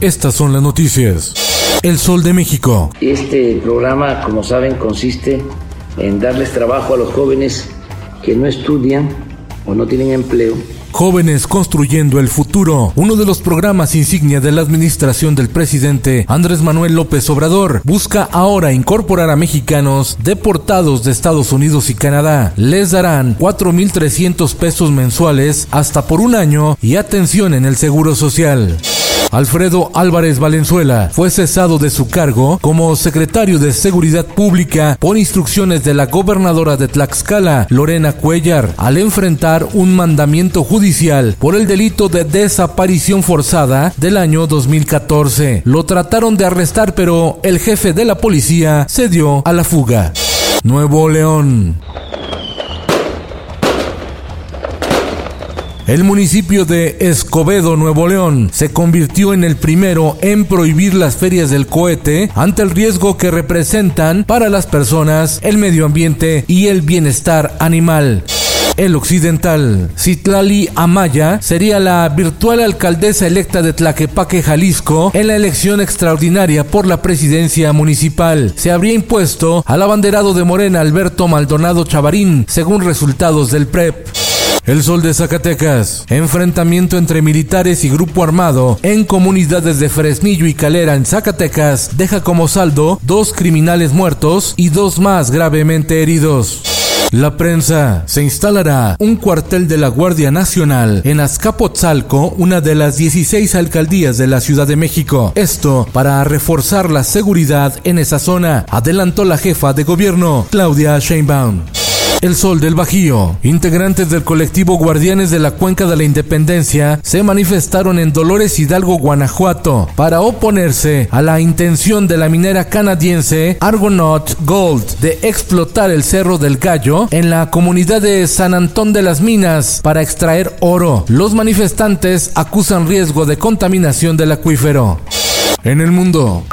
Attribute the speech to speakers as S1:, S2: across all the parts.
S1: Estas son las noticias. El Sol de México.
S2: Este programa, como saben, consiste en darles trabajo a los jóvenes que no estudian o no tienen empleo
S1: Jóvenes Construyendo el Futuro, uno de los programas insignia de la administración del presidente Andrés Manuel López Obrador, busca ahora incorporar a mexicanos deportados de Estados Unidos y Canadá. Les darán 4.300 pesos mensuales hasta por un año y atención en el Seguro Social. Alfredo Álvarez Valenzuela fue cesado de su cargo como secretario de Seguridad Pública por instrucciones de la gobernadora de Tlaxcala, Lorena Cuellar, al enfrentar un mandamiento judicial por el delito de desaparición forzada del año 2014. Lo trataron de arrestar, pero el jefe de la policía se dio a la fuga. Nuevo León. El municipio de Escobedo, Nuevo León, se convirtió en el primero en prohibir las ferias del cohete ante el riesgo que representan para las personas, el medio ambiente y el bienestar animal. El occidental, Citlali Amaya, sería la virtual alcaldesa electa de Tlaquepaque, Jalisco, en la elección extraordinaria por la presidencia municipal. Se habría impuesto al abanderado de Morena Alberto Maldonado Chavarín, según resultados del PREP. El Sol de Zacatecas. Enfrentamiento entre militares y grupo armado en comunidades de Fresnillo y Calera en Zacatecas deja como saldo dos criminales muertos y dos más gravemente heridos. La prensa. Se instalará un cuartel de la Guardia Nacional en Azcapotzalco, una de las 16 alcaldías de la Ciudad de México. Esto para reforzar la seguridad en esa zona, adelantó la jefa de gobierno, Claudia Sheinbaum. El Sol del Bajío. Integrantes del colectivo Guardianes de la Cuenca de la Independencia se manifestaron en Dolores Hidalgo, Guanajuato, para oponerse a la intención de la minera canadiense Argonaut Gold de explotar el Cerro del Gallo en la comunidad de San Antón de las Minas para extraer oro. Los manifestantes acusan riesgo de contaminación del acuífero. En el mundo.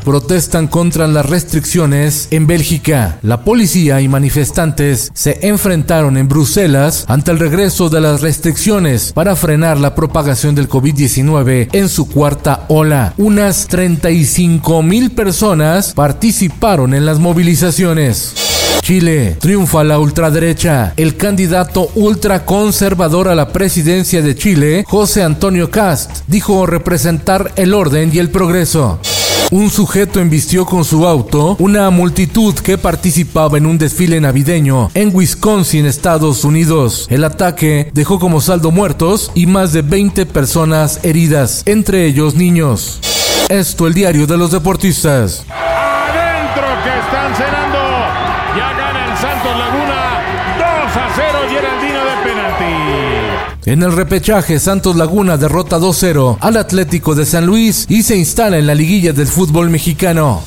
S1: Protestan contra las restricciones en Bélgica. La policía y manifestantes se enfrentaron en Bruselas ante el regreso de las restricciones para frenar la propagación del COVID-19 en su cuarta ola. Unas 35 mil personas participaron en las movilizaciones. Chile. Triunfa la ultraderecha. El candidato ultraconservador a la presidencia de Chile, José Antonio Cast, dijo representar el orden y el progreso un sujeto embistió con su auto una multitud que participaba en un desfile navideño en Wisconsin, Estados Unidos. El ataque dejó como saldo muertos y más de 20 personas heridas, entre ellos niños. Esto el diario de los deportistas.
S3: Adentro que están cenando. Ya gana el Santos Laguna 2 a 0 Geraldino de penalti.
S1: En el repechaje, Santos Laguna derrota 2-0 al Atlético de San Luis y se instala en la liguilla del fútbol mexicano.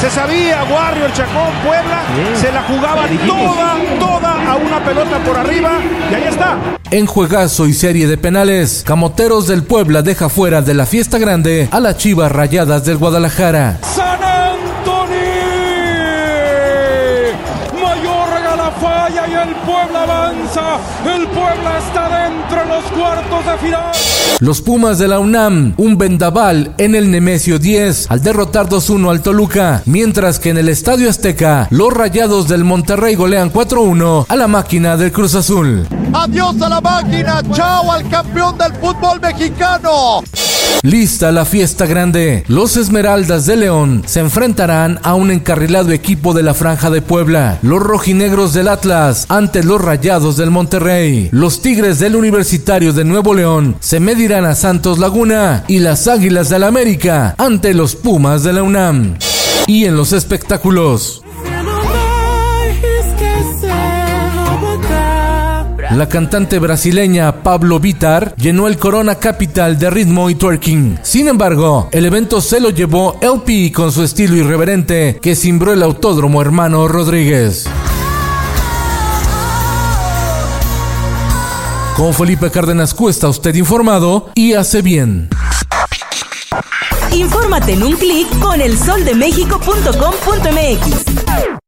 S4: Se sabía, Warrior, Chacón, Puebla, se la jugaba toda, toda a una pelota por arriba y ahí está.
S1: En juegazo y serie de penales, Camoteros del Puebla deja fuera de la fiesta grande a las Chivas Rayadas del Guadalajara.
S4: ¡San la falla y el Puebla avanza. El Puebla está dentro de los cuartos de final.
S1: Los Pumas de la UNAM, un vendaval en el Nemesio 10 al derrotar 2-1 al Toluca, mientras que en el Estadio Azteca, los Rayados del Monterrey golean 4-1 a la máquina del Cruz Azul.
S5: Adiós a la máquina, chao al campeón del fútbol mexicano.
S1: Lista la fiesta grande. Los Esmeraldas de León se enfrentarán a un encarrilado equipo de la Franja de Puebla. Los rojinegros del Atlas ante los Rayados del Monterrey. Los Tigres del Universitario de Nuevo León se medirán a Santos Laguna y las Águilas del América ante los Pumas de la UNAM. y en los espectáculos. La cantante brasileña Pablo Vitar llenó el Corona Capital de ritmo y twerking. Sin embargo, el evento se lo llevó LP con su estilo irreverente que cimbró el autódromo hermano Rodríguez. Con Felipe Cárdenas Q está usted informado y hace bien.
S6: Infórmate en un clic con elsoldemexico.com.mx.